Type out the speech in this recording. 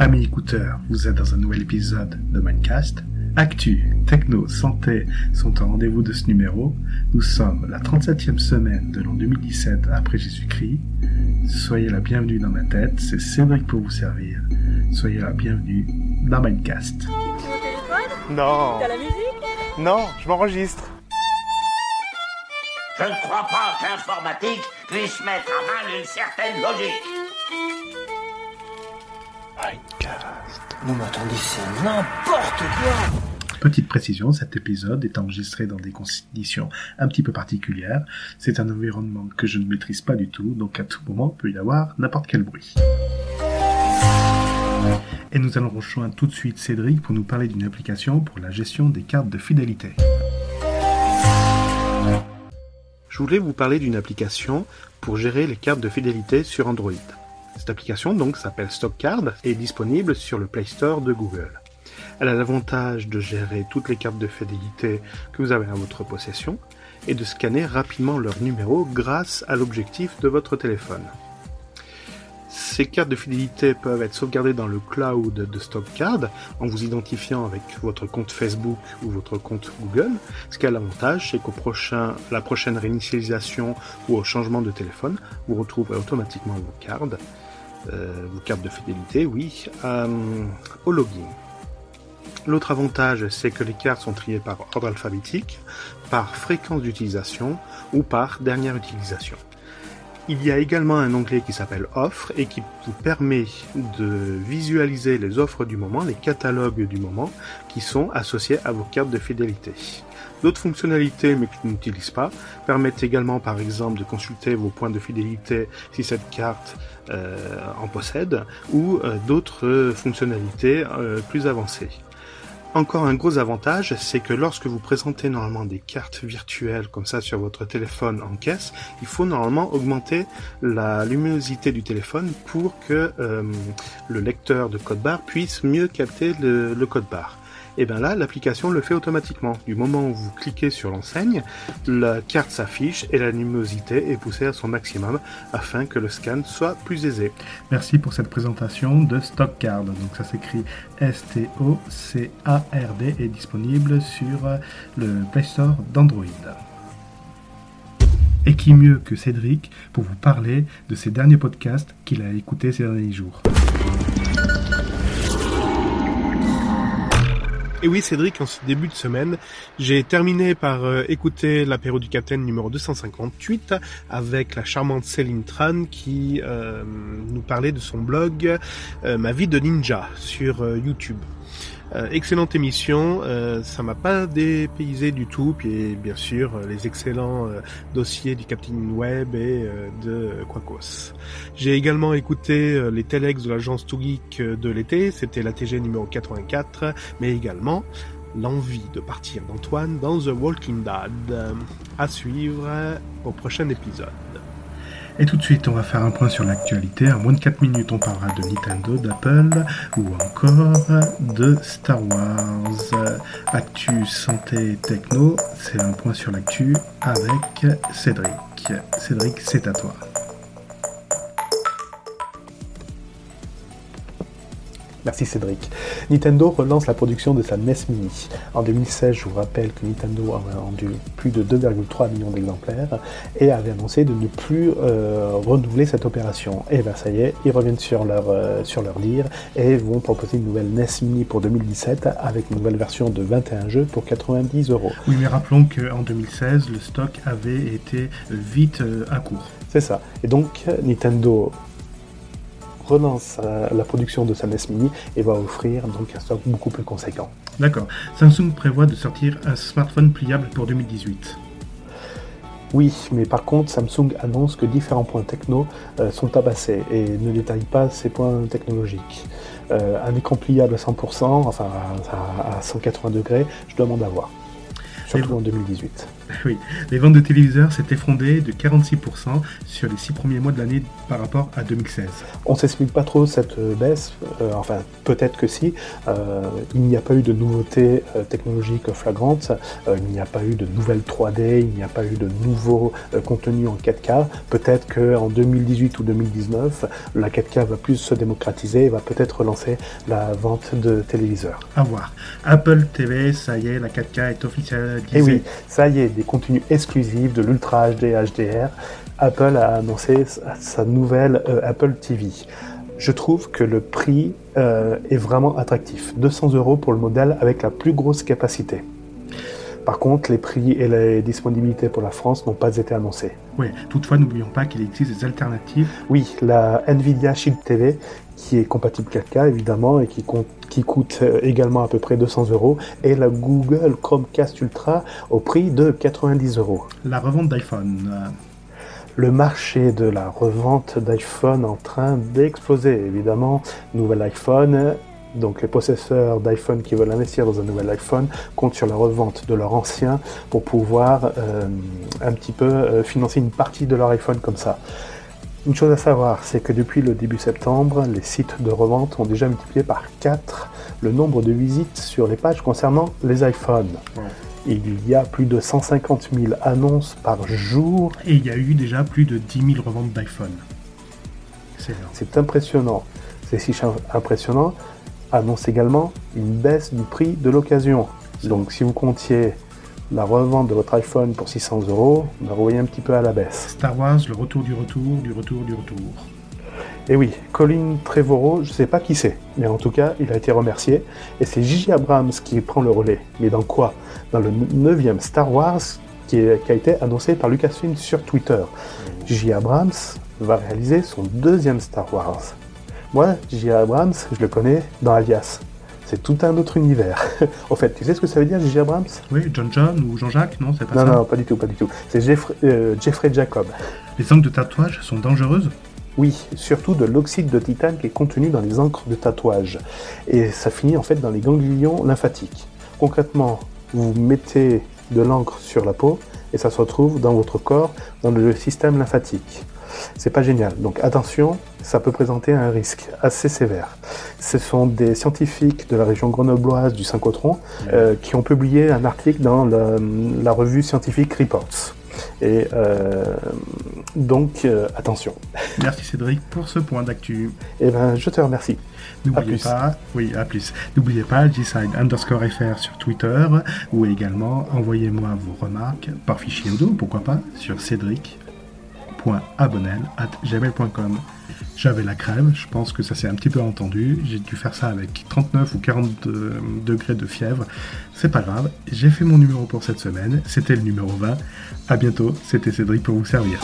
Amis écouteurs, vous êtes dans un nouvel épisode de Mindcast. Actu, techno, santé sont au rendez-vous de ce numéro. Nous sommes la 37e semaine de l'an 2017 après Jésus-Christ. Soyez la bienvenue dans ma tête, c'est Cédric pour vous servir. Soyez la bienvenue dans Mindcast. téléphone? Non, T'as la musique? Non, je m'enregistre. Je ne crois pas qu'informatique puisse mettre à mal une certaine logique. Non mais attendez, c'est n'importe quoi Petite précision, cet épisode est enregistré dans des conditions un petit peu particulières. C'est un environnement que je ne maîtrise pas du tout, donc à tout moment il peut y avoir n'importe quel bruit. Et nous allons rejoindre tout de suite Cédric pour nous parler d'une application pour la gestion des cartes de fidélité. Je voulais vous parler d'une application pour gérer les cartes de fidélité sur Android. Cette application donc s'appelle StockCard et est disponible sur le Play Store de Google. Elle a l'avantage de gérer toutes les cartes de fidélité que vous avez à votre possession et de scanner rapidement leur numéro grâce à l'objectif de votre téléphone. Ces cartes de fidélité peuvent être sauvegardées dans le cloud de StockCard en vous identifiant avec votre compte Facebook ou votre compte Google. Ce qui a l'avantage, c'est qu'au prochain, la prochaine réinitialisation ou au changement de téléphone, vous retrouverez automatiquement vos cartes, vos cartes de fidélité, oui, euh, au login. L'autre avantage, c'est que les cartes sont triées par ordre alphabétique, par fréquence d'utilisation ou par dernière utilisation. Il y a également un onglet qui s'appelle Offres et qui vous permet de visualiser les offres du moment, les catalogues du moment qui sont associés à vos cartes de fidélité. D'autres fonctionnalités, mais que je n'utilise pas, permettent également par exemple de consulter vos points de fidélité si cette carte euh, en possède, ou euh, d'autres fonctionnalités euh, plus avancées. Encore un gros avantage, c'est que lorsque vous présentez normalement des cartes virtuelles comme ça sur votre téléphone en caisse, il faut normalement augmenter la luminosité du téléphone pour que le lecteur de code barre puisse mieux capter le, le code barre. Et bien là, l'application le fait automatiquement. Du moment où vous cliquez sur l'enseigne, la carte s'affiche et la luminosité est poussée à son maximum afin que le scan soit plus aisé. Merci pour cette présentation de StockCard. Donc ça s'écrit S-T-O-C-A-R-D et disponible sur le Play Store d'Android. Et qui mieux que Cédric pour vous parler de ses derniers podcasts qu'il a écoutés ces derniers jours? Et oui, Cédric, en ce début de semaine, j'ai terminé par euh, écouter l'apéro du Capitaine numéro 258 avec la charmante Céline Tran qui euh, nous parlait de son blog euh, Ma vie de ninja sur YouTube. Euh, excellente émission, euh, ça m'a pas dépaysé du tout, puis bien sûr euh, les excellents euh, dossiers du Captain Web et euh, de Quacos. J'ai également écouté euh, les Telex de l'agence Too Geek de l'été, c'était la TG numéro 84, mais également l'envie de partir d'Antoine dans The Walking Dead. À suivre au prochain épisode. Et tout de suite, on va faire un point sur l'actualité. En moins de 4 minutes, on parlera de Nintendo, d'Apple ou encore de Star Wars. Actu, santé, techno, c'est un point sur l'actu avec Cédric. Cédric, c'est à toi. Merci Cédric. Nintendo relance la production de sa NES Mini. En 2016, je vous rappelle que Nintendo avait vendu plus de 2,3 millions d'exemplaires et avait annoncé de ne plus euh, renouveler cette opération. Et ben ça y est, ils reviennent sur leur, euh, sur leur dire et vont proposer une nouvelle NES Mini pour 2017 avec une nouvelle version de 21 jeux pour 90 euros. Oui, mais rappelons qu'en 2016, le stock avait été vite euh, à court. C'est ça. Et donc Nintendo relance la production de sa NES Mini et va offrir donc un stock beaucoup plus conséquent. D'accord. Samsung prévoit de sortir un smartphone pliable pour 2018. Oui, mais par contre, Samsung annonce que différents points techno euh, sont tabassés et ne détaille pas ces points technologiques. Euh, un écran pliable à 100%, enfin à, à 180 degrés, je demande à voir. surtout en 2018. Oui, les ventes de téléviseurs s'est effondré de 46% sur les six premiers mois de l'année par rapport à 2016. On s'explique pas trop cette euh, baisse, euh, enfin peut-être que si. Euh, il n'y a pas eu de nouveautés euh, technologiques flagrantes, il n'y a pas eu de nouvelles 3D, il n'y a pas eu de nouveaux contenus en 4K. Peut-être qu'en 2018 ou 2019, la 4K va plus se démocratiser et va peut-être relancer la vente de téléviseurs. À voir. Apple TV, ça y est, la 4K est officialisée. Et oui, ça y est, des contenus exclusifs de l'Ultra HD HDR. Apple a annoncé sa- nouvelle euh, Apple TV. Je trouve que le prix euh, est vraiment attractif. 200 euros pour le modèle avec la plus grosse capacité. Par contre, les prix et les disponibilités pour la France n'ont pas été annoncés. Oui, toutefois, n'oublions pas qu'il existe des alternatives. Oui, la Nvidia Shield TV, qui est compatible 4K évidemment et qui, compte- qui coûte euh, également à peu près 200 euros, et la Google Chromecast Ultra au prix de 90 euros. La revente d'iPhone. Le marché de la revente d'iPhone en train d'exploser, évidemment. Nouvel iPhone, donc les possesseurs d'iPhone qui veulent investir dans un nouvel iPhone comptent sur la revente de leur ancien pour pouvoir euh, un petit peu euh, financer une partie de leur iPhone comme ça. Une chose à savoir, c'est que depuis le début septembre, les sites de revente ont déjà multiplié par 4 le nombre de visites sur les pages concernant les iPhones. Il y a plus de 150 000 annonces par jour Et il y a eu déjà plus de 10 000 reventes d'iPhone. C'est impressionnant. C'est si impressionnant, annonce également une baisse du prix de l'occasion. Donc si vous comptiez la revente de votre iPhone pour 600 euros, vous revoyez un petit peu à la baisse. Star Wars, le retour du retour, du retour, du retour. Et oui, Colin Trevorrow, je ne sais pas qui c'est, mais en tout cas, il a été remercié. Et c'est J.J. Abrams qui prend le relais. Mais dans quoi? Dans le 9e Star Wars qui, est- qui a été annoncé par Lucasfilm sur Twitter. J.J. Abrams va réaliser son deuxième Star Wars. Moi, J.J. Abrams, je le connais dans Alias. C'est tout un autre univers. Au fait, tu sais ce que ça veut dire, J.J. Abrams? Oui, John John ou Jean-Jacques, non, c'est pas Non, ça? non, pas du tout, pas du tout. C'est Jeffrey, euh, Jeffrey Jacob. Les angles de tatouage sont dangereuses? Oui, surtout de l'oxyde de titane qui est contenu dans les encres de tatouage. Et ça finit en fait dans les ganglions lymphatiques. Concrètement, vous mettez de l'encre sur la peau et ça se retrouve dans votre corps, dans le système lymphatique. C'est pas génial. Donc attention, ça peut présenter un risque assez sévère. Ce sont des scientifiques de la région grenobloise du Saint-Cotron euh, qui ont publié un article dans la, la revue scientifique Reports. Et euh, donc euh, attention. Merci Cédric pour ce point d'actu. Eh ben, je te remercie. N'oubliez pas, oui, à plus. N'oubliez pas gside underscore fr sur Twitter ou également envoyez-moi vos remarques par fichier audio, pourquoi pas, sur cédric.abonnel.gmail.com. J'avais la crème, je pense que ça s'est un petit peu entendu. J'ai dû faire ça avec 39 ou 40 euh, degrés de fièvre. C'est pas grave, j'ai fait mon numéro pour cette semaine. C'était le numéro 20. À bientôt, c'était Cédric pour vous servir.